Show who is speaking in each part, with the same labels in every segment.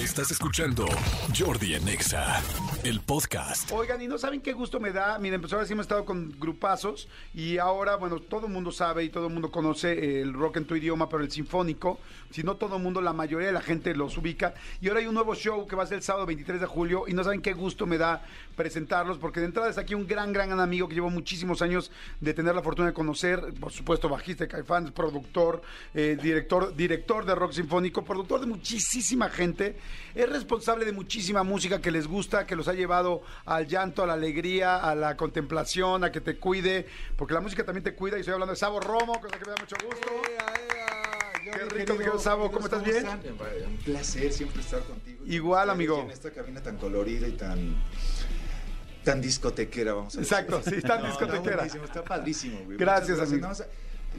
Speaker 1: Estás escuchando Jordi en Exa, el podcast.
Speaker 2: Oigan, y no saben qué gusto me da. Miren, pues ahora sí hemos estado con grupazos y ahora, bueno, todo el mundo sabe y todo el mundo conoce el rock en tu idioma, pero el sinfónico, si no todo el mundo, la mayoría de la gente los ubica. Y ahora hay un nuevo show que va a ser el sábado 23 de julio y no saben qué gusto me da presentarlos, porque de entrada es aquí un gran, gran amigo que llevo muchísimos años de tener la fortuna de conocer, por supuesto, bajista de Caifanes, productor, eh, director, director de rock sinfónico, productor de muchísima gente, es responsable de muchísima música que les gusta, que los ha llevado al llanto, a la alegría, a la contemplación, a que te cuide, porque la música también te cuida y estoy hablando de Sabo Romo, cosa que me da mucho gusto. Qué rico, querido Sabo, ¿cómo estás? ¿Bien?
Speaker 3: Un placer siempre estar contigo.
Speaker 2: Igual, amigo.
Speaker 3: En esta cabina tan colorida y tan tan discotequera, vamos a decir.
Speaker 2: Exacto, sí, tan
Speaker 3: No,
Speaker 2: discotequera.
Speaker 3: Está, está padrísimo, güey.
Speaker 2: Gracias,
Speaker 3: Muchas
Speaker 2: amigo.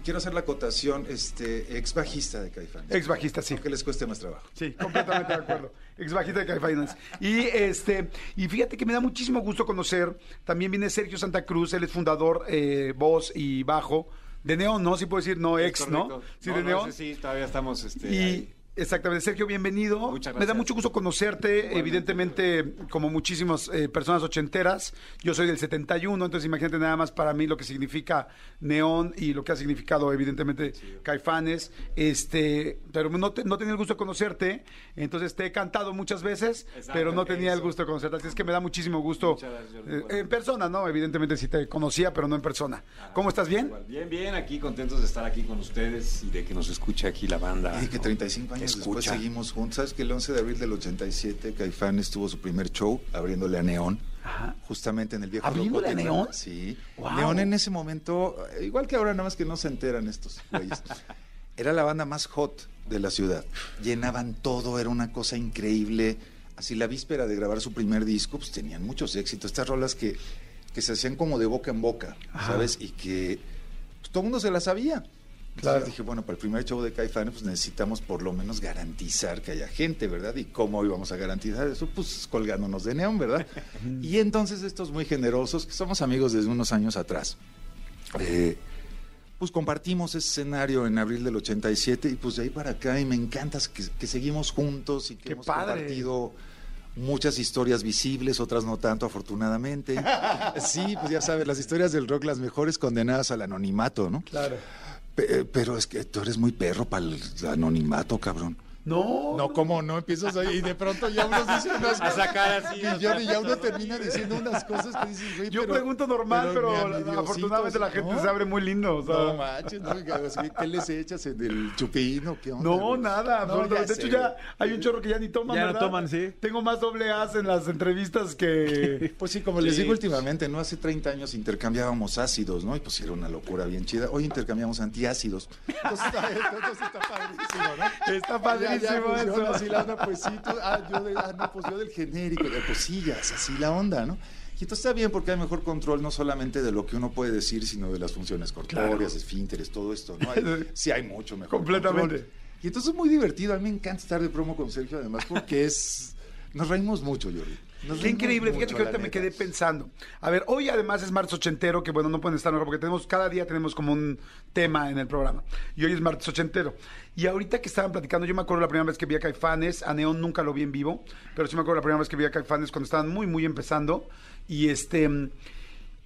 Speaker 3: Quiero hacer la acotación, este, ex bajista de Caifanes.
Speaker 2: Ex bajista, sí.
Speaker 3: Aunque les cueste más trabajo.
Speaker 2: Sí, completamente de acuerdo. Ex bajista de Caifanes. Y este, y fíjate que me da muchísimo gusto conocer. También viene Sergio Santa Cruz, él es fundador, eh, voz y bajo de Neón, ¿no? Sí puedo decir no ex, ¿no? Sí,
Speaker 4: No,
Speaker 2: de
Speaker 4: no,
Speaker 2: Neón.
Speaker 4: sí, todavía estamos. Este,
Speaker 2: Y
Speaker 4: ahí.
Speaker 2: Exactamente, Sergio, bienvenido.
Speaker 4: Muchas
Speaker 2: Me da
Speaker 4: gracias.
Speaker 2: mucho gusto conocerte, evidentemente, como muchísimas eh, personas ochenteras. Yo soy del 71, entonces imagínate nada más para mí lo que significa Neón y lo que ha significado, evidentemente, Caifanes. Este, pero no, te- no tenía el gusto de conocerte, entonces te he cantado muchas veces,
Speaker 4: Exacto,
Speaker 2: pero no tenía el gusto de conocerte. Así es que me da muchísimo gusto
Speaker 4: Muchas gracias, Jordi,
Speaker 2: eh, en persona, ¿no? Evidentemente sí te conocía, pero no en persona. ¿Cómo estás? ¿Bien?
Speaker 4: Igual, Bien, bien, aquí contentos de estar aquí con ustedes y de que nos escuche aquí la banda.
Speaker 3: Y que
Speaker 4: ¿no?
Speaker 3: 35 años después
Speaker 4: Escucha.
Speaker 3: seguimos juntos. ¿Sabes que el 11 de abril del 87 Caifanes tuvo su primer show abriéndole a Neón?
Speaker 2: Ajá.
Speaker 3: Justamente en el viejo
Speaker 2: ¿Abriéndole a. Neón?
Speaker 3: Sí.
Speaker 2: Wow.
Speaker 3: Neón en ese momento, eh, igual que ahora, nada más que no se enteran estos güeyes. Era la banda más hot de la ciudad. Llenaban todo, era una cosa increíble. Así la víspera de grabar su primer disco, pues tenían muchos éxitos. Estas rolas que, que se hacían como de boca en boca,
Speaker 2: Ajá.
Speaker 3: ¿sabes? Y que pues, todo el mundo se las sabía.
Speaker 2: Claro.
Speaker 3: Entonces dije, bueno, para el primer show de Caifanes, pues necesitamos por lo menos garantizar que haya gente, ¿verdad? ¿Y cómo íbamos a garantizar eso? Pues colgándonos de neón, ¿verdad? y entonces estos muy generosos, que somos amigos desde unos años atrás, eh, pues compartimos ese escenario en abril del 87 y pues de ahí para acá y me encanta que, que seguimos juntos y que
Speaker 2: ¡Qué
Speaker 3: hemos
Speaker 2: padre!
Speaker 3: compartido muchas historias visibles, otras no tanto afortunadamente. sí, pues ya sabes, las historias del rock las mejores condenadas al anonimato, ¿no?
Speaker 2: Claro.
Speaker 3: Pe- Pero es que tú eres muy perro para el anonimato, cabrón.
Speaker 2: No.
Speaker 3: No, ¿cómo no? Empiezas ahí y de pronto ya uno dice unas
Speaker 4: A sacar así.
Speaker 3: Y ya, y ya uno termina diciendo unas cosas que dices, güey,
Speaker 2: Yo
Speaker 3: pero-
Speaker 2: pregunto normal, pero,
Speaker 3: mi
Speaker 2: afortunadamente la gente
Speaker 3: ¿no?
Speaker 2: se abre muy lindo. o sea.
Speaker 3: No manches, no, ¿qué les echas en el chupino? ¿Qué onda?
Speaker 2: No, nada,
Speaker 3: No,
Speaker 2: de hecho,
Speaker 3: sé,
Speaker 2: ya hay un chorro que ya ni toman,
Speaker 5: Ya no toman, sí.
Speaker 2: Tengo más doble As en las entrevistas que...
Speaker 3: Pues sí, como les digo últimamente, ¿no? Hace 30 años intercambiábamos ácidos, ¿no? Y pues era una locura bien chida. Hoy intercambiamos antiácidos. Entonces está, entonces está padrísimo, ¿no?
Speaker 2: Está
Speaker 3: Ya
Speaker 2: eso.
Speaker 3: así la onda, pues sí, tú- ah, yo, de- ah, no, pues yo del genérico, de cosillas, así la onda, ¿no? Y entonces está bien porque hay mejor control no solamente de lo que uno puede decir, sino de las funciones corpóreas,
Speaker 2: Claro.
Speaker 3: esfínteres, todo esto, ¿no? Hay- sí hay mucho mejor
Speaker 2: Completamente.
Speaker 3: control. Y entonces es muy divertido, a mí me encanta estar de promo con Sergio además porque es... Nos reímos mucho, Jordi. Nos
Speaker 2: Qué increíble, fíjate que ahorita me quedé pensando. A ver, hoy además es martes ochentero, que bueno, no pueden estar porque tenemos, cada día tenemos como un tema en el programa. Y hoy es martes ochentero. Y ahorita que estaban platicando, yo me acuerdo la primera vez que vi a Caifanes, a Neón nunca lo vi en vivo, pero sí me acuerdo la primera vez que vi a Caifanes cuando estaban muy, muy empezando. Y este.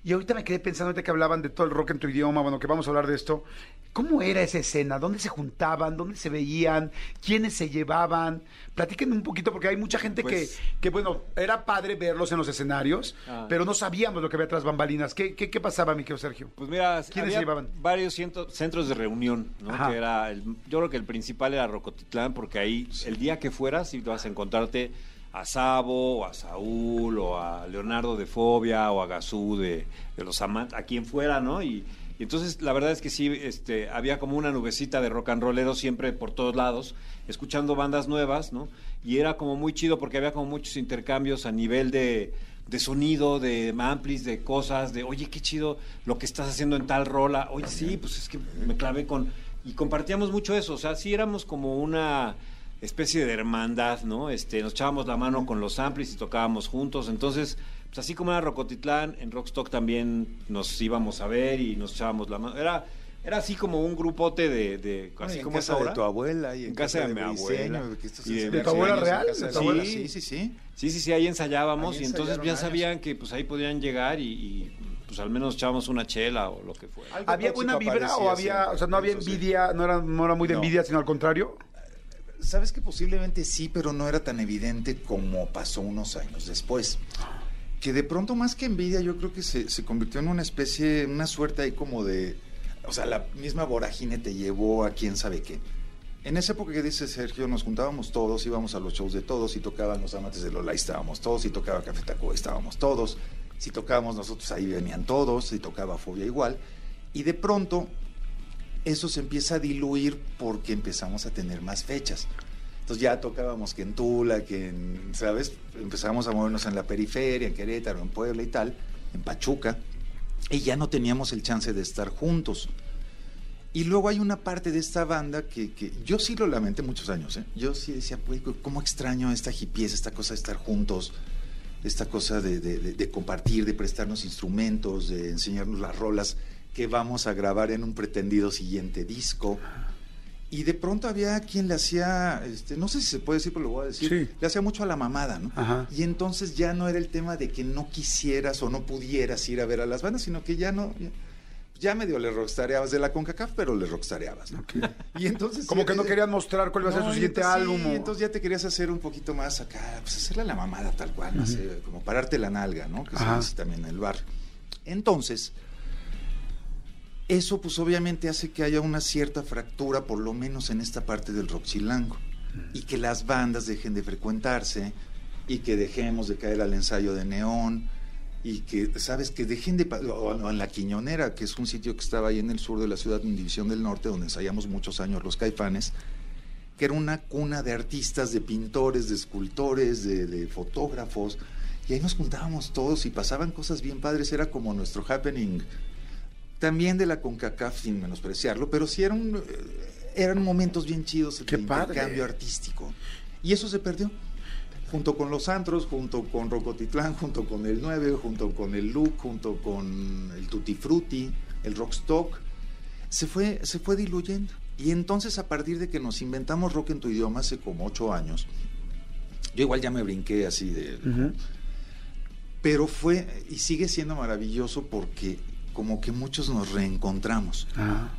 Speaker 2: Y ahorita me quedé pensando, ahorita que hablaban de todo el rock en tu idioma, bueno, que vamos a hablar de esto. ¿Cómo era esa escena? ¿Dónde se juntaban? ¿Dónde se veían? ¿Quiénes se llevaban? Platíquenme un poquito, porque hay mucha gente
Speaker 4: Pues-
Speaker 2: que, que, bueno, era padre verlos en los escenarios,
Speaker 4: Ah.
Speaker 2: pero no sabíamos lo que había tras bambalinas. ¿Qué, qué, qué pasaba, mi querido Sergio?
Speaker 4: Pues mira,
Speaker 2: ¿Quiénes
Speaker 4: había
Speaker 2: llevaban?
Speaker 4: varios ciento- centros de reunión, ¿no? Que era el- yo creo que el principal era Rocotitlán, porque ahí el día que fueras vas a encontrarte a Sabo, o a Saúl, o a Leonardo de Fobia, o a Gazú de, de los amantes, a quien fuera, ¿no? Y, entonces la verdad es que sí, este, había como una nubecita de rock and rollero siempre por todos lados, escuchando bandas nuevas, ¿no? Y era como muy chido porque había como muchos intercambios a nivel de, de sonido, de amplis, de cosas, de oye, qué chido lo que estás haciendo en tal rola. Oye, sí, pues es que me clavé con. Y compartíamos mucho eso. O sea, sí éramos como una especie de hermandad, ¿no? Este, nos echábamos la mano con los amplis y tocábamos juntos. Entonces, pues así como era Rocotitlán, en Rockstock también nos íbamos a ver y nos echábamos la mano. Era Era así como un grupote de, de así
Speaker 3: y en
Speaker 4: como es
Speaker 3: casa
Speaker 4: ahora.
Speaker 3: de tu abuela y en,
Speaker 4: En casa de mi abuela. Y de
Speaker 2: ¿De tu abuela real?
Speaker 3: casa
Speaker 2: ¿De tu abuela?
Speaker 3: Sí, sí, sí.
Speaker 4: Sí, sí, sí, ahí ensayábamos
Speaker 3: Ahí
Speaker 4: y entonces ya sabían que pues ahí podían llegar y, y, pues al menos echábamos una chela o lo que fuera.
Speaker 2: ¿Había buena vibra o había, o sea, no había envidia, no era, no era muy de
Speaker 3: No.
Speaker 2: envidia, sino al contrario?
Speaker 3: Sabes que posiblemente sí, pero no era tan evidente como pasó unos años después. Que de pronto más que envidia, yo creo que se, se convirtió en una especie, una suerte ahí como de, o sea, la misma vorágine te llevó a quién sabe qué. En esa época que dice Sergio, nos juntábamos todos, íbamos a los shows de todos, y tocaban los amantes de Lola, estábamos todos, y tocaba Café Tacuba, estábamos todos, si tocábamos nosotros, ahí venían todos, si tocaba Fobia igual, y de pronto eso se empieza a diluir porque empezamos a tener más fechas. Entonces ya tocábamos que en Tula, que en, ¿sabes? Empezamos a movernos en la periferia, en Querétaro, en Puebla y tal, en Pachuca, y ya no teníamos el chance de estar juntos. Y luego hay una parte de esta banda que, que yo sí lo lamenté muchos años, ¿eh? Yo sí decía, pues, ¿cómo extraño esta hipiez, esta cosa de estar juntos, esta cosa de, de- de- de compartir, de prestarnos instrumentos, de enseñarnos las rolas que vamos a grabar en un pretendido siguiente disco. Y de pronto había quien le hacía, este, no sé si se puede decir, pero lo voy a decir,
Speaker 2: Sí.
Speaker 3: le hacía mucho a la mamada, ¿no?
Speaker 2: Ajá.
Speaker 3: Y entonces ya no era el tema de que no quisieras o no pudieras ir a ver a las bandas, sino que ya no, ya, ya medio le rockstareabas de la CONCACAF, pero le rockstareabas, ¿no? Y entonces...
Speaker 2: Como que no querían mostrar cuál iba a ser su siguiente
Speaker 3: entonces-
Speaker 2: álbum.
Speaker 3: sí,
Speaker 2: o-
Speaker 3: entonces ya te querías hacer un poquito más acá, pues hacerle la mamada tal cual, como pararte la nalga, ¿no? Que se
Speaker 2: Ajá.
Speaker 3: dice también en el bar. Entonces, eso pues obviamente hace que haya una cierta fractura, por lo menos en esta parte del rock chilango, y que las bandas dejen de frecuentarse, y que dejemos de caer al ensayo de neón, y que, ¿sabes? Que dejen de... o en La Quiñonera, que es un sitio que estaba ahí en el sur de la ciudad, en División del Norte, donde ensayamos muchos años los caifanes, que era una cuna de artistas, de pintores, de escultores, de, de fotógrafos, y ahí nos juntábamos todos y pasaban cosas bien padres, era como nuestro happening también de la CONCACAF sin menospreciarlo, pero sí eran, eh, eran momentos bien chidos
Speaker 2: Qué
Speaker 3: de intercambio artístico. Y eso se perdió. Junto con los antros, junto con Rocotitlán, junto con el 9, junto con el Look, junto con el Tutti Frutti, el Rockstock, se fue, se fue diluyendo. Y entonces a partir de que nos inventamos rock en tu idioma hace como ocho años, yo igual ya me brinqué así de,
Speaker 2: Ujú.
Speaker 3: pero fue y sigue siendo maravilloso porque como que muchos nos reencontramos.
Speaker 2: Ajá.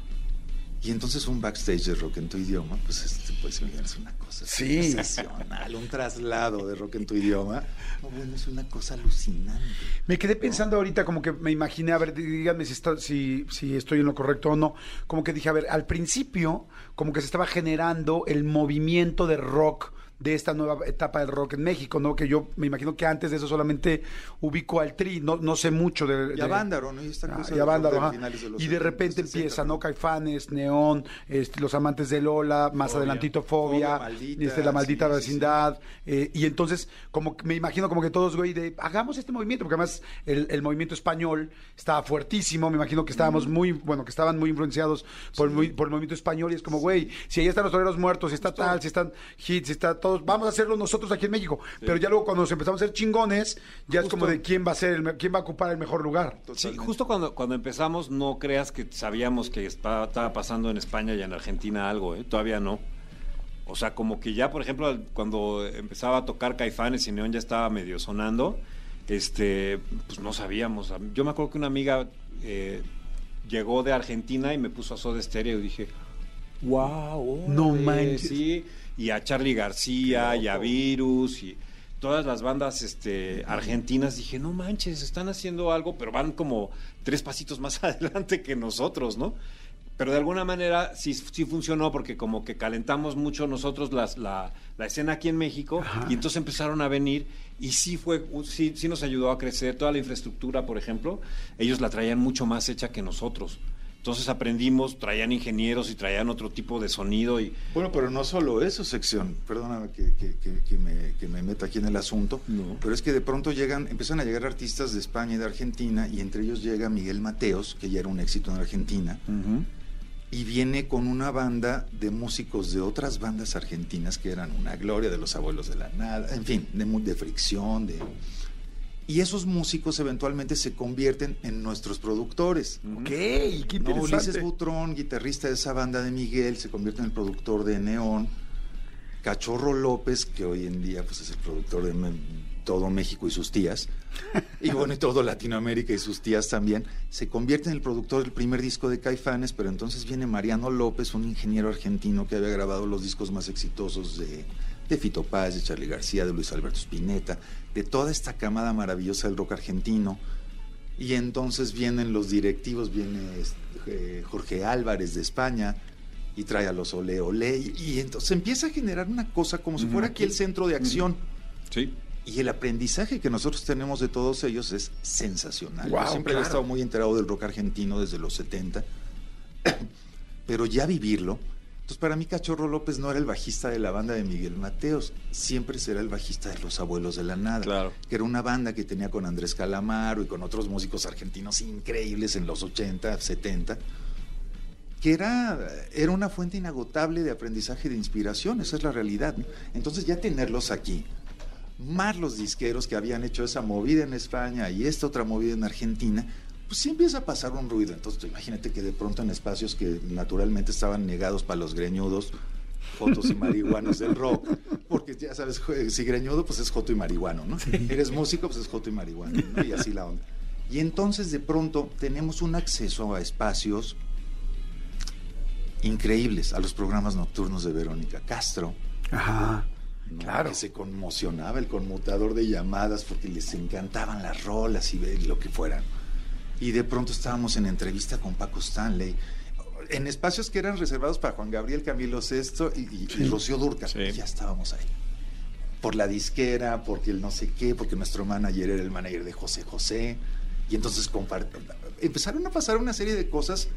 Speaker 3: Y entonces un backstage de rock en tu idioma, pues este, pues es una cosa
Speaker 2: Sí.
Speaker 3: sensacional, un traslado de rock en tu idioma. No, bueno, es una cosa alucinante.
Speaker 2: Me quedé pensando ahorita, como que me imaginé, a ver, díganme si, está, si, si estoy en lo correcto o no. Como que dije, a ver, al principio, como que se estaba generando el movimiento de rock de esta nueva etapa del rock en México, ¿no? Que yo me imagino que antes de eso solamente ubico al Tri, no, no sé mucho de...
Speaker 3: Y a
Speaker 2: de-
Speaker 3: Vándaro, ¿no? Y esta
Speaker 2: Ah,
Speaker 3: cosa
Speaker 2: y
Speaker 3: del
Speaker 2: a
Speaker 3: rock
Speaker 2: Vándaro,
Speaker 3: de
Speaker 2: ajá.
Speaker 3: finales de los
Speaker 2: Y de
Speaker 3: 70,
Speaker 2: repente
Speaker 3: 60,
Speaker 2: empieza, ¿no?
Speaker 3: ¿no?
Speaker 2: Caifanes, Neón, este, Los Amantes de Lola, más
Speaker 4: Fobia.
Speaker 2: adelantito Fobia,
Speaker 3: Fobia maldita,
Speaker 2: este, La Maldita
Speaker 3: sí, sí,
Speaker 2: Vecindad. eh, y entonces, como que me imagino como que todos, güey, de hagamos este movimiento, porque además el, el movimiento español estaba fuertísimo, me imagino que estábamos muy, bueno, que estaban muy influenciados por, muy- por el movimiento español, y es como, güey, si ahí están los toreros muertos, si está tal, si están hits, si está todos, vamos a hacerlo nosotros aquí en México. Pero ya luego cuando nos empezamos a hacer chingones, ya es
Speaker 3: Justo.
Speaker 2: como de quién va a ser, el quién va a ocupar el mejor lugar.
Speaker 4: Sí,
Speaker 3: Totalmente.
Speaker 4: justo cuando, cuando empezamos, no creas que sabíamos que estaba, estaba pasando en España y en Argentina algo, ¿eh? todavía no. O sea, como que ya, por ejemplo, cuando empezaba a tocar Caifanes y Neón ya estaba medio sonando, este, pues no sabíamos. Yo me acuerdo que una amiga eh, llegó de Argentina y me puso a Soda Stereo y dije, wow,
Speaker 2: No manches.
Speaker 4: Sí, y a Charlie García y a. Virus y todas las bandas este, argentinas, dije, no manches, están haciendo algo, pero van como tres pasitos más adelante que nosotros, ¿no? Pero de alguna manera sí, sí funcionó porque como que calentamos mucho nosotros las, la, la escena aquí en México
Speaker 2: Ajá.
Speaker 4: y entonces empezaron a venir y sí fue sí, sí nos ayudó a crecer toda la infraestructura, por ejemplo, ellos la traían mucho más hecha que nosotros. Entonces aprendimos, traían ingenieros y traían otro tipo de sonido y
Speaker 3: Bueno, pero no solo eso, sección. Perdóname que, que- que- que me, que me meta aquí en el asunto.
Speaker 4: No.
Speaker 3: Pero es que de pronto llegan, empiezan a llegar artistas de España y de Argentina, y entre ellos llega Miguel Mateos, que ya era un éxito en Argentina, y viene con una banda de músicos de otras bandas argentinas que eran una gloria de los abuelos de la nada, en fin, de fricción, de... Y esos músicos eventualmente se convierten en nuestros productores.
Speaker 2: Ok, qué interesante.
Speaker 3: No, Ulises Butrón, guitarrista de esa banda de Miguel, se convierte en el productor de Neón. Cachorro López, que hoy en día pues, es el productor de todo México y sus tías, y bueno, y todo Latinoamérica y sus tías también, se convierte en el productor del primer disco de Caifanes, pero entonces viene Mariano López, un ingeniero argentino que había grabado los discos más exitosos de, de Fito Páez, de Charlie García, de Luis Alberto Spinetta, de toda esta camada maravillosa del rock argentino. Y entonces vienen los directivos, viene eh, Jorge Álvarez de España y trae a los Ole Ole. Y, y entonces empieza a generar una cosa como si fuera aquí el centro de acción.
Speaker 4: Sí.
Speaker 3: Y el aprendizaje que nosotros tenemos de todos ellos es sensacional. Yo siempre
Speaker 2: claro.
Speaker 3: estado muy enterado del rock argentino desde los 70, pero ya vivirlo. Entonces, para mí, Cachorro López no era el bajista de la banda de Miguel Mateos, siempre será el bajista de Los Abuelos de la Nada,
Speaker 4: Claro.
Speaker 3: que era una banda que tenía con Andrés Calamaro y con otros músicos argentinos increíbles en los 80, 70 que era, era una fuente inagotable de aprendizaje y de inspiración, esa es la realidad. ¿no? Entonces ya tenerlos aquí, más los disqueros que habían hecho esa movida en España y esta otra movida en Argentina, pues sí empieza a pasar un ruido. Entonces imagínate que de pronto en espacios que naturalmente estaban negados para los greñudos, fotos y marihuanos del rock, porque ya sabes, si greñudo pues es joto y marihuano, ¿no? Eres músico pues es joto y marihuano, ¿no? Y así la onda. Y entonces de pronto tenemos un acceso a espacios increíbles, a los programas nocturnos de Verónica Castro,
Speaker 2: Ajá.
Speaker 3: ¿no?
Speaker 2: Claro.
Speaker 3: que se conmocionaba el conmutador de llamadas porque les encantaban las rolas y lo que fueran. Y de pronto estábamos en entrevista con Paco Stanley, en espacios que eran reservados para Juan Gabriel Camilo VI y, y- y Rocío Durca.
Speaker 4: Sí.
Speaker 3: Ya estábamos ahí. Por la disquera, porque el no sé qué, porque nuestro manager era el manager de José José. Y entonces empezaron a pasar una serie de cosas.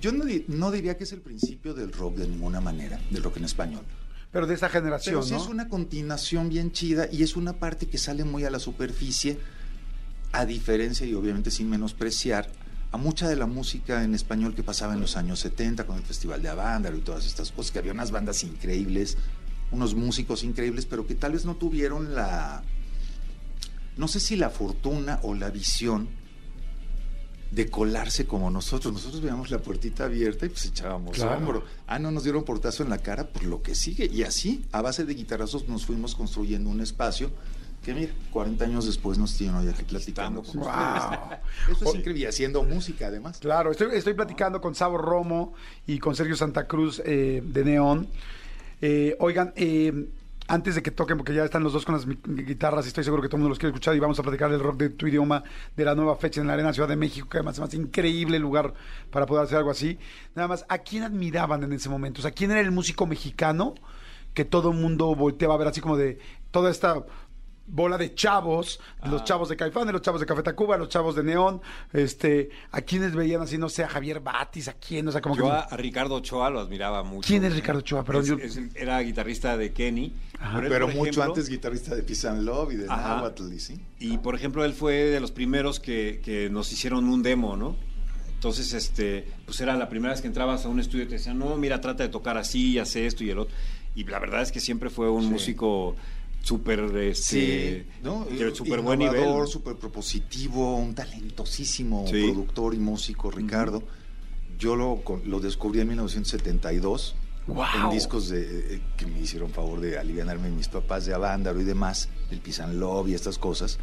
Speaker 3: Yo no, di- no diría que es el principio del rock de ninguna manera, del rock en español.
Speaker 2: Pero de esa generación,
Speaker 3: Pero sí
Speaker 2: ¿no?
Speaker 3: es una continuación bien chida y es una parte que sale muy a la superficie, a diferencia y obviamente sin menospreciar a mucha de la música en español que pasaba en los años 70 con el Festival de Avándaro y todas estas cosas, que había unas bandas increíbles, unos músicos increíbles, pero que tal vez no tuvieron la, no sé si la fortuna o la visión de colarse como nosotros. Nosotros veíamos la puertita abierta y pues echábamos
Speaker 2: Claro.
Speaker 3: hombro. Ah, no nos dieron portazo en la cara por lo que sigue. Y así, a base de guitarrazos, nos fuimos construyendo un espacio que, mira, 40 años después nos tienen hoy aquí platicando. con
Speaker 2: Wow.
Speaker 3: Eso es increíble. Y haciendo música, además.
Speaker 2: Claro, estoy, estoy platicando con Sabo Romo y con Sergio Santa Cruz eh, de Neón. Eh, oigan, eh, antes de que toquen, porque ya están los dos con las guitarras y estoy seguro que todo el mundo los quiere escuchar y vamos a platicar del rock de tu idioma, de la nueva fecha en la Arena Ciudad de México, que además es más increíble lugar para poder hacer algo así. Nada más, ¿a quién admiraban en ese momento? O sea, ¿quién era el músico mexicano que todo el mundo volteaba a ver así como de toda esta bola de chavos, los chavos de Caifanes, los chavos de Café Tacuba, los chavos de Neón, este, a quienes veían así, no sé, a Javier Batis, a quién, o sea, como
Speaker 4: Yo
Speaker 2: que...
Speaker 4: a, Ricardo Ochoa lo admiraba mucho.
Speaker 2: ¿Quién es Ricardo Ochoa? Perdón,
Speaker 4: Es-
Speaker 2: yo-
Speaker 4: es el- era guitarrista de Kenny.
Speaker 2: Ajá.
Speaker 4: él,
Speaker 3: Pero mucho
Speaker 4: ejemplo-
Speaker 3: antes guitarrista de Peace and Love y de. Nahuatl, ¿y ¿sí?
Speaker 4: Y por ejemplo, él fue de los primeros que, que nos hicieron un demo, ¿no? Entonces, este, pues era la primera vez que entrabas a un estudio y te decían, no, mira, trata de tocar así, hace esto y el otro. Y la verdad es que siempre fue un
Speaker 3: Sí.
Speaker 4: músico súper, este,
Speaker 3: ¿no?
Speaker 4: de súper buen nivel.
Speaker 3: súper propositivo, un talentosísimo
Speaker 4: Sí.
Speaker 3: productor y músico, Ricardo. Yo lo, descubrí en 1972
Speaker 2: ¡Guau!
Speaker 3: en discos de, eh, que me hicieron favor de aliviarme mis papás de Avándaro y demás, del Pisan Love y estas cosas.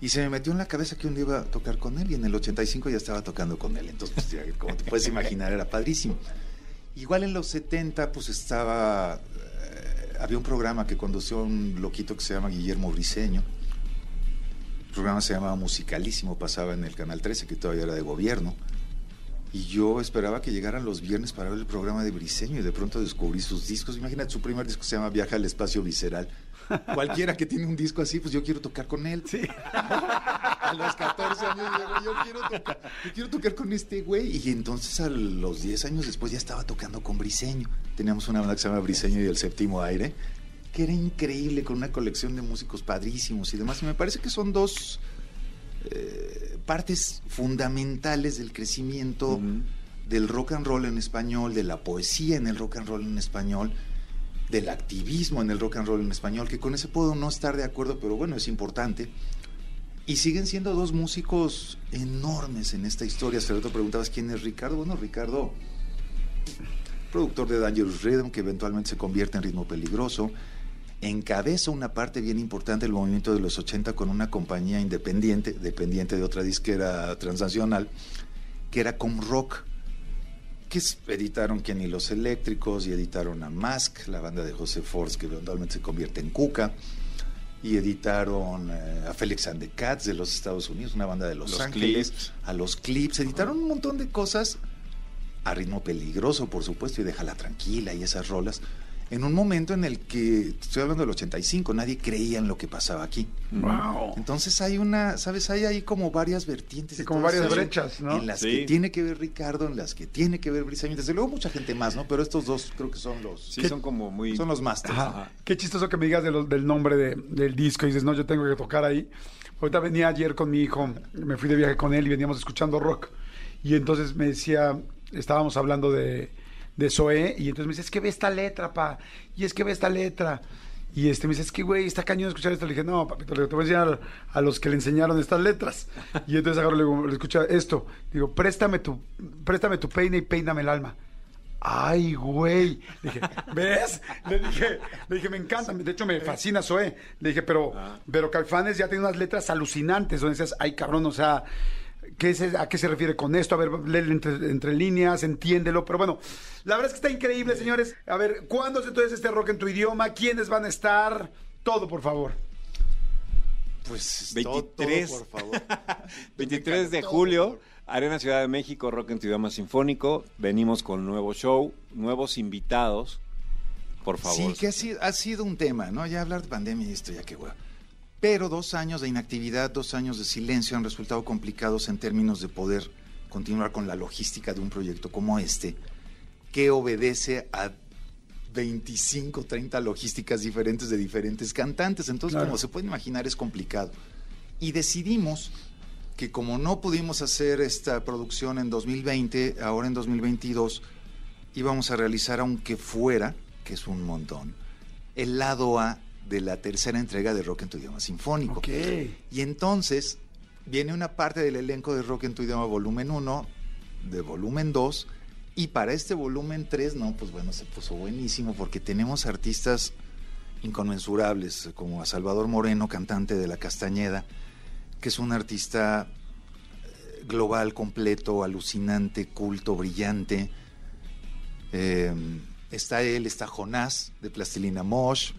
Speaker 3: Y se me metió en la cabeza que un día iba a tocar con él y en el 85 ya estaba tocando con él. Entonces, pues, ya, como te puedes imaginar, era padrísimo. Igual en los 70, pues estaba. Había un programa que condució un loquito que se llama Guillermo Briseño. El programa se llamaba Musicalísimo, pasaba en el Canal 13, que todavía era de gobierno. Y yo esperaba que llegaran los viernes para ver el programa de Briseño y de pronto descubrí sus discos. Imagínate, su primer disco se llama Viaja al Espacio Visceral. Cualquiera que tiene un disco así, pues yo quiero tocar con él.
Speaker 2: Sí.
Speaker 3: A los 14 años yo quiero tocar, yo quiero tocar con este güey. Y entonces a los 10 años después ya estaba tocando con Briseño. Teníamos una banda que se llama Briseño y el Séptimo Aire, que era increíble, con una colección de músicos padrísimos y demás. Y me parece que son dos eh, partes fundamentales del crecimiento del rock and roll en español, de la poesía en el rock and roll en español, del activismo en el rock and roll en español, que con ese puedo no estar de acuerdo, pero bueno, es importante. Y siguen siendo dos músicos enormes en esta historia. Hace rato preguntabas quién es Ricardo. Bueno, Ricardo, productor de Dangerous Rhythm, que eventualmente se convierte en ritmo peligroso, encabeza una parte bien importante del movimiento de los 80 con una compañía independiente, dependiente de otra disquera transnacional, que era Comrock, que editaron Kenny Los Eléctricos y editaron a Mask, la banda de José Force, que eventualmente se convierte en Cuca, y editaron eh, a Felix and the Cats de los Estados Unidos, una banda de Los,
Speaker 4: Los
Speaker 3: Ángeles,
Speaker 4: Clips.
Speaker 3: a los clips, editaron un montón de cosas a ritmo peligroso, por supuesto, y déjala tranquila y esas rolas. En un momento en el que, estoy hablando del 85, nadie creía en lo que pasaba aquí.
Speaker 2: Wow.
Speaker 3: Entonces hay una, ¿sabes? Hay ahí como varias vertientes.
Speaker 2: Sí, como varias brechas, ¿no?
Speaker 3: En las
Speaker 4: Sí.
Speaker 3: que tiene que ver Ricardo, en las que tiene que ver Brisa. Desde luego mucha gente más, ¿no? Pero estos dos creo que son los,
Speaker 4: Sí, son como muy...
Speaker 3: son los masters.
Speaker 2: Ajá. Qué chistoso que me digas de lo- del nombre de- del disco y dices, no, yo tengo que tocar ahí. Ahorita venía ayer con mi hijo, me fui de viaje con él y veníamos escuchando rock. Y entonces me decía, estábamos hablando de, de Zoé y entonces me dice, es que ve esta letra, pa, y es que ve esta letra. Y este me dice, es que güey, está cañón escuchar esto. Le dije, no, papito, le digo, te voy a enseñar a los que le enseñaron estas letras. Y entonces agarro, le digo, le escucha esto. Digo, préstame tu, préstame tu peine y peíname el alma. Ay, güey. Le dije, ¿ves? Le dije, le dije, me encanta. De hecho, me fascina Zoé. Le dije, pero, pero Caifanes ya tiene unas letras alucinantes donde dices, ay, cabrón, o sea, ¿qué es, ¿a qué se refiere con esto? A ver, léele entre, entre líneas, entiéndelo. Pero bueno, la verdad es que está increíble, señores. A ver, ¿cuándo es entonces este rock en tu idioma? ¿Quiénes van a estar? Todo, por favor.
Speaker 3: Pues
Speaker 4: 23.
Speaker 3: todo, por favor.
Speaker 4: 23 de julio, Arena Ciudad de México, Rock en tu idioma sinfónico. Venimos con nuevo show, nuevos invitados. Por favor.
Speaker 3: Sí, que ha sido, ha sido un tema, ¿no? Ya hablar de pandemia y esto, ya qué huevo. Pero dos años de inactividad, dos años de silencio han resultado complicados en términos de poder continuar con la logística de un proyecto como este, que obedece a 25, 30 logísticas diferentes de diferentes cantantes. Entonces,
Speaker 2: Claro.
Speaker 3: como se puede imaginar, es complicado. Y decidimos que como no pudimos hacer esta producción en 2020, ahora en 2022 íbamos a realizar, aunque fuera, que es un montón, el lado A de la tercera entrega de Rock en tu idioma sinfónico. Y entonces viene una parte del elenco de Rock en tu idioma volumen 1, de volumen 2, y para este volumen 3, no, pues bueno, se puso buenísimo porque tenemos artistas inconmensurables, como a Salvador Moreno, cantante de La Castañeda, que es un artista eh, global, completo, alucinante, culto, brillante. Eh, está él, está Jonás de Plastilina Mosh,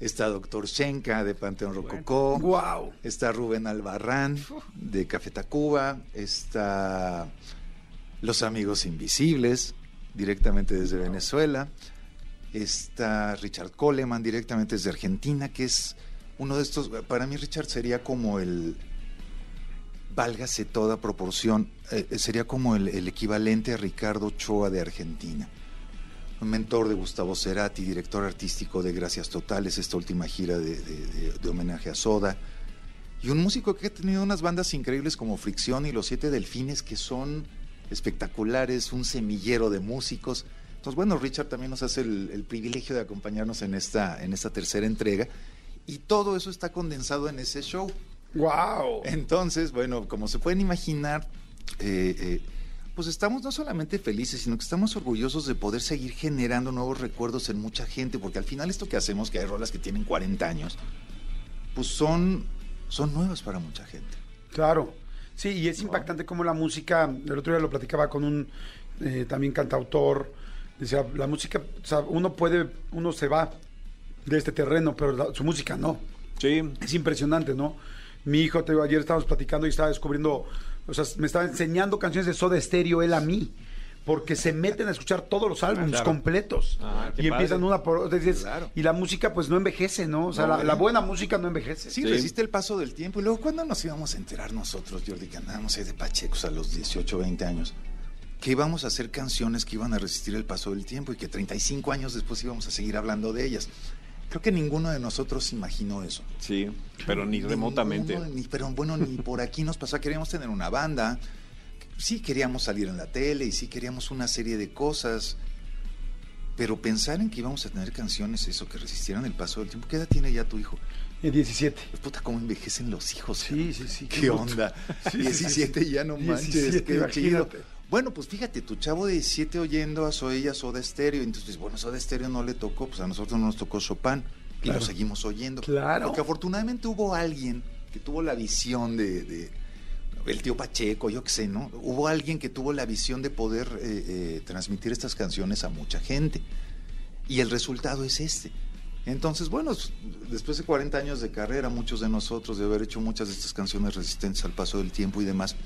Speaker 3: está Doctor Shenka de Panteón Rococó,
Speaker 2: Wow.
Speaker 3: está Rubén Albarrán de Café Tacuba, está Los Amigos Invisibles, directamente desde Venezuela, está Richard Coleman, directamente desde Argentina, que es uno de estos, para mí Richard sería como el, válgase toda proporción, eh, sería como el, el equivalente a Ricardo Ochoa de Argentina. Mentor de Gustavo Cerati, director artístico de Gracias Totales, esta última gira de, de- de- de homenaje a Soda. Y un músico que ha tenido unas bandas increíbles como Fricción y Los Siete Delfines, que son espectaculares, un semillero de músicos. Entonces, bueno, Richard también nos hace el, el privilegio de acompañarnos en esta, en esta tercera entrega. Y todo eso está condensado en ese show.
Speaker 2: Wow.
Speaker 3: Entonces, bueno, como se pueden imaginar, eh, eh, pues estamos no solamente felices, sino que estamos orgullosos de poder seguir generando nuevos recuerdos en mucha gente, porque al final esto que hacemos, que hay rolas que tienen 40 años, pues son, son nuevas para mucha gente.
Speaker 2: Claro. Sí, y es impactante como la música, el otro día lo platicaba con un eh, también cantautor, decía, la música, o sea, uno puede, uno se va de este terreno, pero la- su música no.
Speaker 4: Sí.
Speaker 2: Es impresionante, ¿no? Mi hijo, te digo, ayer estábamos platicando y estaba descubriendo, o sea, me estaba enseñando canciones de Soda Stereo él a mí, porque se meten a escuchar todos los álbumes
Speaker 4: claro.
Speaker 2: completos
Speaker 4: Ah,
Speaker 2: y empiezan
Speaker 4: padre.
Speaker 2: una por otra. y dices,
Speaker 3: Claro.
Speaker 2: Y la música pues no envejece, ¿no? O sea,
Speaker 3: No,
Speaker 2: la, la buena música no envejece.
Speaker 3: Sí,
Speaker 4: Sí.
Speaker 3: resiste el paso del tiempo. Y luego, ¿cuándo nos íbamos a enterar nosotros, Jordi, que andábamos ahí de pachecos a los 18, 20 años? Que íbamos a hacer canciones que iban a resistir el paso del tiempo y que 35 años después íbamos a seguir hablando de ellas. Creo que ninguno de nosotros imaginó eso.
Speaker 4: Sí, pero ni
Speaker 3: Ninguno,
Speaker 4: remotamente.
Speaker 3: ni- pero bueno, ni por aquí nos pasó. Queríamos tener una banda. Sí queríamos salir en la tele y sí queríamos una serie de cosas. Pero pensar en que íbamos a tener canciones, eso, que resistieran el paso del tiempo. ¿Qué edad tiene ya tu hijo?
Speaker 2: En 17.
Speaker 3: Pues puta, cómo envejecen los hijos.
Speaker 2: Sí, sí, sí,
Speaker 3: ¿Qué, onda?
Speaker 2: Sí, sí,
Speaker 3: 17
Speaker 2: sí.
Speaker 3: ya no
Speaker 2: 17,
Speaker 3: manches, qué chido. Bueno, pues fíjate, tu chavo de 17 oyendo a Soya, Soda Stereo, entonces, bueno, Soda Stereo no le tocó, pues a nosotros no nos tocó Chopin, y
Speaker 2: Claro.
Speaker 3: lo seguimos oyendo.
Speaker 2: Claro.
Speaker 3: Porque afortunadamente hubo alguien que tuvo la visión de, de- el tío Pacheco, yo qué sé, ¿no? Hubo alguien que tuvo la visión de poder eh, eh, transmitir estas canciones a mucha gente. Y el resultado es este. Entonces, bueno, después de 40 años de carrera, muchos de nosotros, de haber hecho muchas de estas canciones resistentes al paso del tiempo y demás,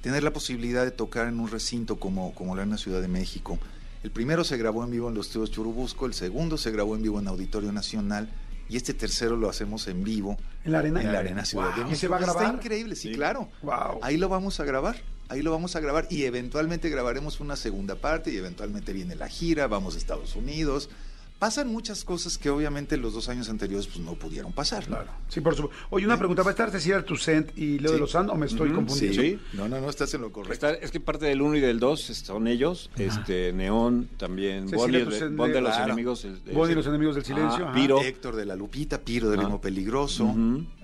Speaker 3: tener la posibilidad de tocar en un recinto como, como la Arena Ciudad de México. El primero se grabó en vivo en los estudios Churubusco, el segundo se grabó en vivo en Auditorio Nacional y este tercero lo hacemos en vivo
Speaker 2: ¿En la arena?
Speaker 3: en la Arena Ciudad de
Speaker 2: Wow.
Speaker 3: México.
Speaker 2: ¿Y se va a grabar?
Speaker 3: Está increíble, sí,
Speaker 4: Sí.
Speaker 3: claro.
Speaker 2: Wow.
Speaker 3: Ahí lo vamos a grabar, ahí lo vamos a grabar y eventualmente grabaremos una segunda parte y eventualmente viene la gira, vamos a Estados Unidos. Pasan muchas cosas que obviamente los dos años anteriores pues no pudieron pasar.
Speaker 2: Claro. Sí, por supuesto. Oye, una pregunta. ¿Va a estar Cecilia Toussaint y Leo
Speaker 3: Sí.
Speaker 2: de Lozano o me estoy confundiendo?
Speaker 4: sí.
Speaker 3: No, no, no, estás en lo correcto.
Speaker 4: Está- es que parte del 1 y del 2 son ellos, este Neón también, Bonnie, de
Speaker 2: de-
Speaker 4: los
Speaker 3: Claro.
Speaker 4: enemigos. el- el-
Speaker 2: Bonnie y los enemigos del silencio.
Speaker 4: Ah. Piro.
Speaker 3: Héctor de la Lupita, Piro del
Speaker 4: Ah.
Speaker 3: Ritmo Peligroso.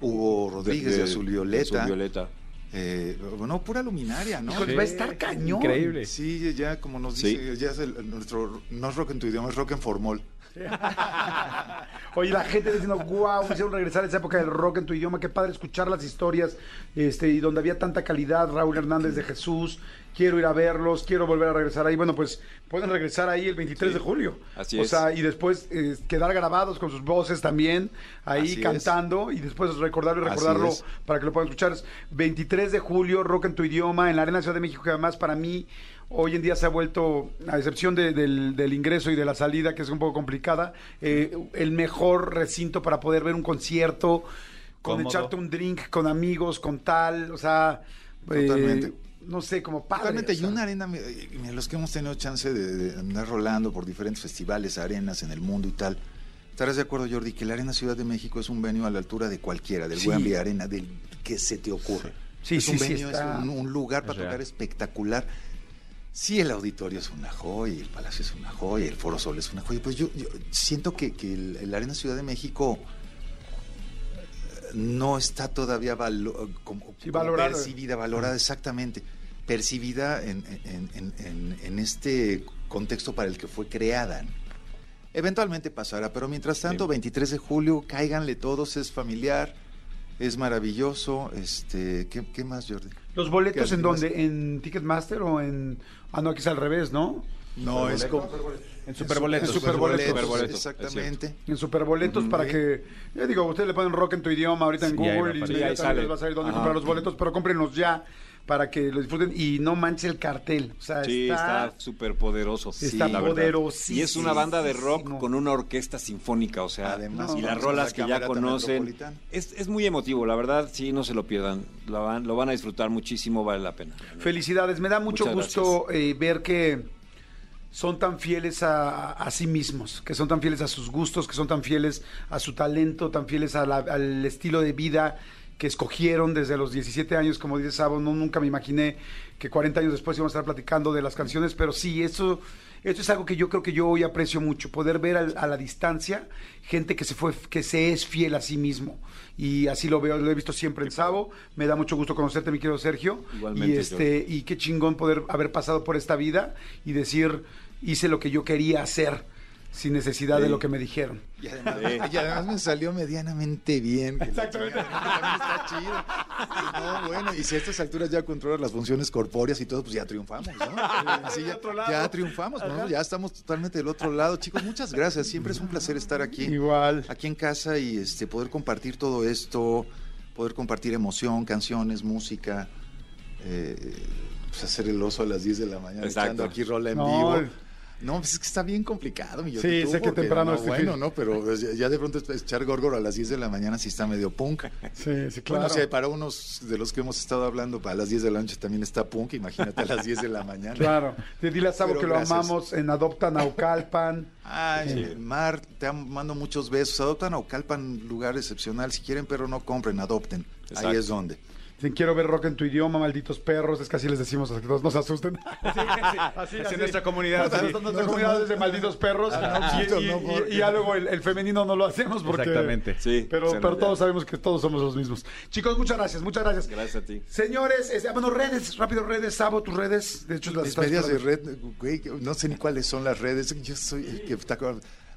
Speaker 3: Hugo Rodríguez de, Azul Violeta.
Speaker 4: Azul Violeta.
Speaker 3: Eh, bueno, pura luminaria, ¿no?
Speaker 2: Va a estar cañón.
Speaker 5: Increíble.
Speaker 3: Sí, ya como nos
Speaker 4: Sí.
Speaker 3: dice, ya es el- nuestro, no es rock en tu idioma, es rock en formol.
Speaker 2: Oye, la gente diciendo, wow, hicieron regresar a esa época del rock en tu idioma, qué padre escuchar las historias, este, y donde había tanta calidad, Raúl Hernández de Jesús, quiero ir a verlos, quiero volver a regresar ahí. Bueno, pues pueden regresar ahí el 23 de julio.
Speaker 4: Así
Speaker 2: o
Speaker 4: es.
Speaker 2: sea, y después eh, quedar grabados con sus voces también, ahí
Speaker 3: Así
Speaker 2: cantando, y después recordarlo y recordarlo para que lo puedan escuchar. Es 23 de julio, rock en tu idioma, en la Arena Ciudad de México, que además para mí hoy en día se ha vuelto, a excepción de- del, del ingreso y de la salida, que es un poco complicada, eh, el mejor recinto para poder ver un concierto, con
Speaker 5: Cómodo.
Speaker 2: echarte un drink con amigos, con tal, o sea, eh,
Speaker 3: Totalmente.
Speaker 2: no sé, como padre.
Speaker 3: Totalmente,
Speaker 2: o
Speaker 3: y una arena, mira, los que hemos tenido chance de, de andar rolando por diferentes festivales, arenas en el mundo y tal, estarás de acuerdo, Jordi, que la Arena Ciudad de México es un venue a la altura de cualquiera, del
Speaker 2: Sí.
Speaker 3: Wembley Arena, del que se te ocurre.
Speaker 2: Sí,
Speaker 3: es
Speaker 2: sí,
Speaker 3: un
Speaker 2: está-
Speaker 3: es un, un lugar para tocar espectacular. Sí, el auditorio es una joya, el Palacio es una joya, el Foro Sol es una joya. Pues yo, yo siento que, que el, el Arena Ciudad de México eh, no está todavía valo- como,
Speaker 2: Sí,
Speaker 3: como
Speaker 2: valorada.
Speaker 3: percibida, valorada exactamente, percibida en, en- en- en- en este contexto para el que fue creada. ¿no? Eventualmente pasará, pero mientras tanto, 23 de julio, cáiganle todos, es familiar, es maravilloso. Este, ¿qué, qué más, Jordi?
Speaker 2: ¿Los boletos
Speaker 3: ¿Qué
Speaker 2: en
Speaker 3: más?
Speaker 2: dónde? ¿En Ticketmaster o en...? Ah, no, aquí es al revés, ¿no?
Speaker 3: No, es como...
Speaker 5: En Superboletos.
Speaker 2: En Superboletos.
Speaker 4: Superboletos,
Speaker 3: exactamente.
Speaker 2: En Superboletos para que, ya digo, ustedes le ponen rock en tu idioma ahorita en
Speaker 5: Sí,
Speaker 2: Google y
Speaker 4: ahí sale.
Speaker 2: les va a salir dónde
Speaker 4: Ajá.
Speaker 2: comprar los boletos, pero cómprenlos ya para que lo disfruten y no manche el cartel. O sea,
Speaker 4: Sí,
Speaker 2: está,
Speaker 4: súper poderoso.
Speaker 2: está
Speaker 4: verdad.
Speaker 2: poderosísimo.
Speaker 4: Y es una banda de rock con una orquesta sinfónica, o sea,
Speaker 3: Además,
Speaker 4: y las rolas que ya conocen. Es, es muy emotivo, la verdad, sí, no se lo pierdan. Lo van, lo van a disfrutar muchísimo, vale la pena.
Speaker 2: Felicidades, me da mucho
Speaker 4: Muchas
Speaker 2: gusto eh, ver que son tan fieles a, a sí mismos, que son tan fieles a sus gustos, que son tan fieles a su talento, tan fieles a la- al estilo de vida que escogieron desde los 17 años, como dice Sabo, no, nunca me imaginé que 40 años después íbamos a estar platicando de las canciones, pero sí, eso, esto es algo que yo creo que yo hoy aprecio mucho, poder ver a, la distancia gente que se fue, que se es fiel a sí mismo. Y así lo veo, lo he visto siempre en Sabo, me da mucho gusto conocerte, mi querido Sergio.
Speaker 4: Igualmente,
Speaker 2: y este, y qué chingón poder haber pasado por esta vida y decir, hice lo que yo quería hacer sin necesidad de lo que me dijeron.
Speaker 3: Y además,
Speaker 4: Sí.
Speaker 3: y además me salió medianamente bien. Exactamente. está chido. No, bueno, y si a estas alturas ya controlas las funciones corpóreas y todo, pues ya triunfamos, ¿no? Así ya, ya triunfamos, ¿no? Ya estamos totalmente del otro lado. Chicos, muchas gracias. Siempre es un placer estar aquí.
Speaker 2: Igual.
Speaker 3: Aquí en casa y este poder compartir todo esto, poder compartir emoción, canciones, música. eh, pues hacer el oso a las 10 de la mañana
Speaker 4: Exacto.
Speaker 3: echando aquí rola en
Speaker 2: No,
Speaker 3: vivo. No, pues es que está bien complicado, mi
Speaker 2: Sí, sé que temprano
Speaker 3: no,
Speaker 2: es
Speaker 3: bueno,
Speaker 2: difícil.
Speaker 3: ¿no? Pero pues, ya- de pronto echar górgoro a las 10 de la mañana sí está medio punk.
Speaker 2: Sí, sí, claro.
Speaker 3: Bueno, si para unos de los que hemos estado hablando, para las 10 de la noche también está punk, imagínate a las 10 de la mañana.
Speaker 2: Claro. Te dile a Sabo que lo
Speaker 3: gracias.
Speaker 2: amamos en Adopta Naucalpan.
Speaker 3: Ay, Mar, te mando muchos besos. Adoptan a Ocalpan, lugar excepcional. Si quieren, pero no compren, adopten.
Speaker 4: Exacto.
Speaker 3: Ahí es donde.
Speaker 2: Quiero ver rock en tu idioma, malditos perros. Es que así les decimos a que todos nos asusten.
Speaker 5: Así es nuestra comunidad.
Speaker 2: Nuestra,
Speaker 5: sí.
Speaker 2: nuestra comunidad es de malditos perros.
Speaker 3: Ah,
Speaker 2: y,
Speaker 3: no,
Speaker 2: y-
Speaker 3: no,
Speaker 2: y-
Speaker 3: porque-
Speaker 2: y ya luego el, el femenino no lo hacemos porque.
Speaker 5: Exactamente.
Speaker 4: Sí,
Speaker 2: Pero,
Speaker 4: nos-
Speaker 2: todos sabemos que todos somos los mismos. Chicos, muchas gracias, muchas gracias.
Speaker 4: Gracias a ti.
Speaker 2: Señores, este, ah, bueno, redes, rápido, redes, Sabo, tus redes. De hecho, las
Speaker 3: Mis medias de red, güey, no sé ni cuáles son las redes. Yo soy el que está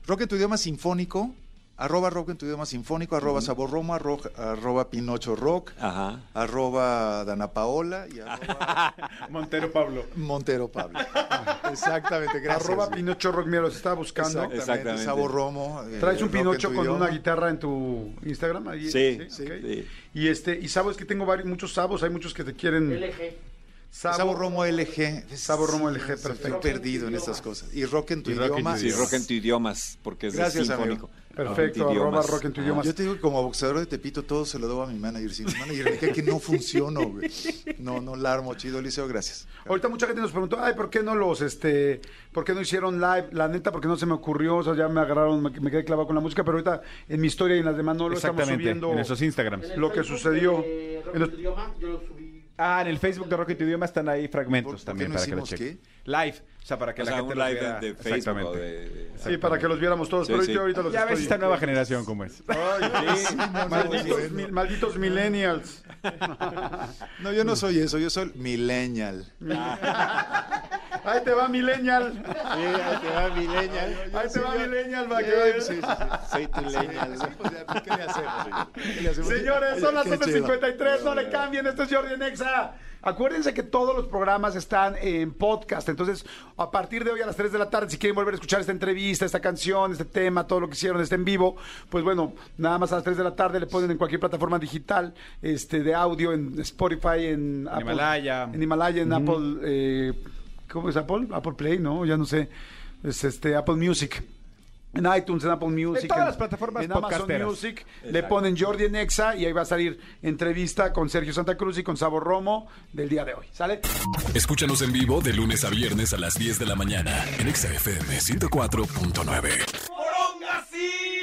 Speaker 3: Rock en tu idioma sinfónico, arroba rock en tu idioma sinfónico, arroba sabor Roma, arro- arroba Pinocho Rock,
Speaker 4: Ajá.
Speaker 3: arroba Dana Paola y arroba
Speaker 5: Montero Pablo.
Speaker 3: Montero Pablo. Exactamente, gracias.
Speaker 2: Arroba Pinocho Rock, mira, los estaba buscando.
Speaker 3: Exactamente,
Speaker 4: Exactamente.
Speaker 3: Sabor Romo. eh,
Speaker 2: ¿Traes un
Speaker 3: en
Speaker 2: Pinocho con
Speaker 3: idioma.
Speaker 2: una guitarra en tu Instagram? Ahí,
Speaker 4: Sí.
Speaker 2: Y este, y Sabo, es que tengo varios, muchos Sabos, hay muchos que te quieren.
Speaker 6: LG.
Speaker 2: Sabo,
Speaker 3: Sabor Romo LG.
Speaker 2: Sabor Romo LG,
Speaker 3: Estoy
Speaker 2: perfecto.
Speaker 3: perdido en estas cosas. Y rock en tu
Speaker 5: Y rock en tu
Speaker 3: idioma.
Speaker 4: Sí, rock en tu idiomas, porque es de
Speaker 3: Gracias,
Speaker 4: sinfónico.
Speaker 2: Perfecto, arroba rock en tu idioma.
Speaker 3: Yo te digo que como boxeador de Tepito todo se lo doy a mi manager. Si mi manager me que no funciono, güey. No, no la armo chido, Liceo, gracias.
Speaker 2: Ahorita mucha gente nos preguntó, ay, ¿por qué no los, este, por qué no hicieron live? La neta, porque no se me ocurrió, o sea, ya me agarraron, me, me quedé clavado con la música, pero ahorita en mi historia y en las de Manolo estamos
Speaker 5: Exactamente.
Speaker 2: subiendo
Speaker 5: En esos Instagrams.
Speaker 6: En el
Speaker 2: lo que
Speaker 6: Facebook
Speaker 2: sucedió.
Speaker 6: de Rock
Speaker 2: En
Speaker 6: en
Speaker 2: los-
Speaker 6: tu idioma, yo lo subí.
Speaker 5: Ah, en el Facebook de Rock en tu idioma están ahí fragmentos
Speaker 3: ¿Por- por
Speaker 5: también
Speaker 3: qué no
Speaker 5: para que lo chequen. Live, o sea, para que
Speaker 4: O
Speaker 5: la
Speaker 4: sea,
Speaker 5: gente
Speaker 4: un
Speaker 5: los
Speaker 4: live
Speaker 5: vea.
Speaker 4: de, de Facebook.
Speaker 5: Exactamente.
Speaker 4: o de- de-
Speaker 2: Sí, para que los viéramos todos,
Speaker 4: Sí,
Speaker 2: pero
Speaker 4: sí.
Speaker 2: yo ahorita los
Speaker 5: Ya ves esta nueva generación cómo es.
Speaker 2: Ay, sí, malditos, mi- malditos millennials.
Speaker 3: No, yo no soy eso, yo soy millennial.
Speaker 2: Ahí te va millennial.
Speaker 3: Sí, ahí te va millennial.
Speaker 2: Ahí te va millennial para que
Speaker 3: Sí, sí.
Speaker 4: Soy tu leña.
Speaker 3: Sí, pues, ya, ¿Qué le hacemos? señor? ¿Qué le hacemos?
Speaker 2: Señores, son las
Speaker 3: Qué chido.
Speaker 2: 7.53, no le cambien, esto es Jordi Nexa. Acuérdense que todos los programas están en podcast, entonces a partir de hoy a las 3 de la tarde, si quieren volver a escuchar esta entrevista, esta canción, este tema, todo lo que hicieron, este en vivo, pues bueno, nada más a las 3 de la tarde le ponen en cualquier plataforma digital este de audio, en Spotify, en, Apple-
Speaker 5: Himalaya.
Speaker 2: En Himalaya, en Apple, eh, ¿cómo es Apple? Apple Play, ¿no? Ya no sé, es este Apple Music. En iTunes, en Apple Music.
Speaker 5: todas las plataformas
Speaker 2: En Amazon. Music. Le ponen Jordi en Exa y ahí va a salir entrevista con Sergio Santa Cruz y con Sabor Romo del día de hoy. ¿Sale?
Speaker 1: Escúchanos en vivo de lunes a viernes a las 10 de la mañana en Exa FM 104.9.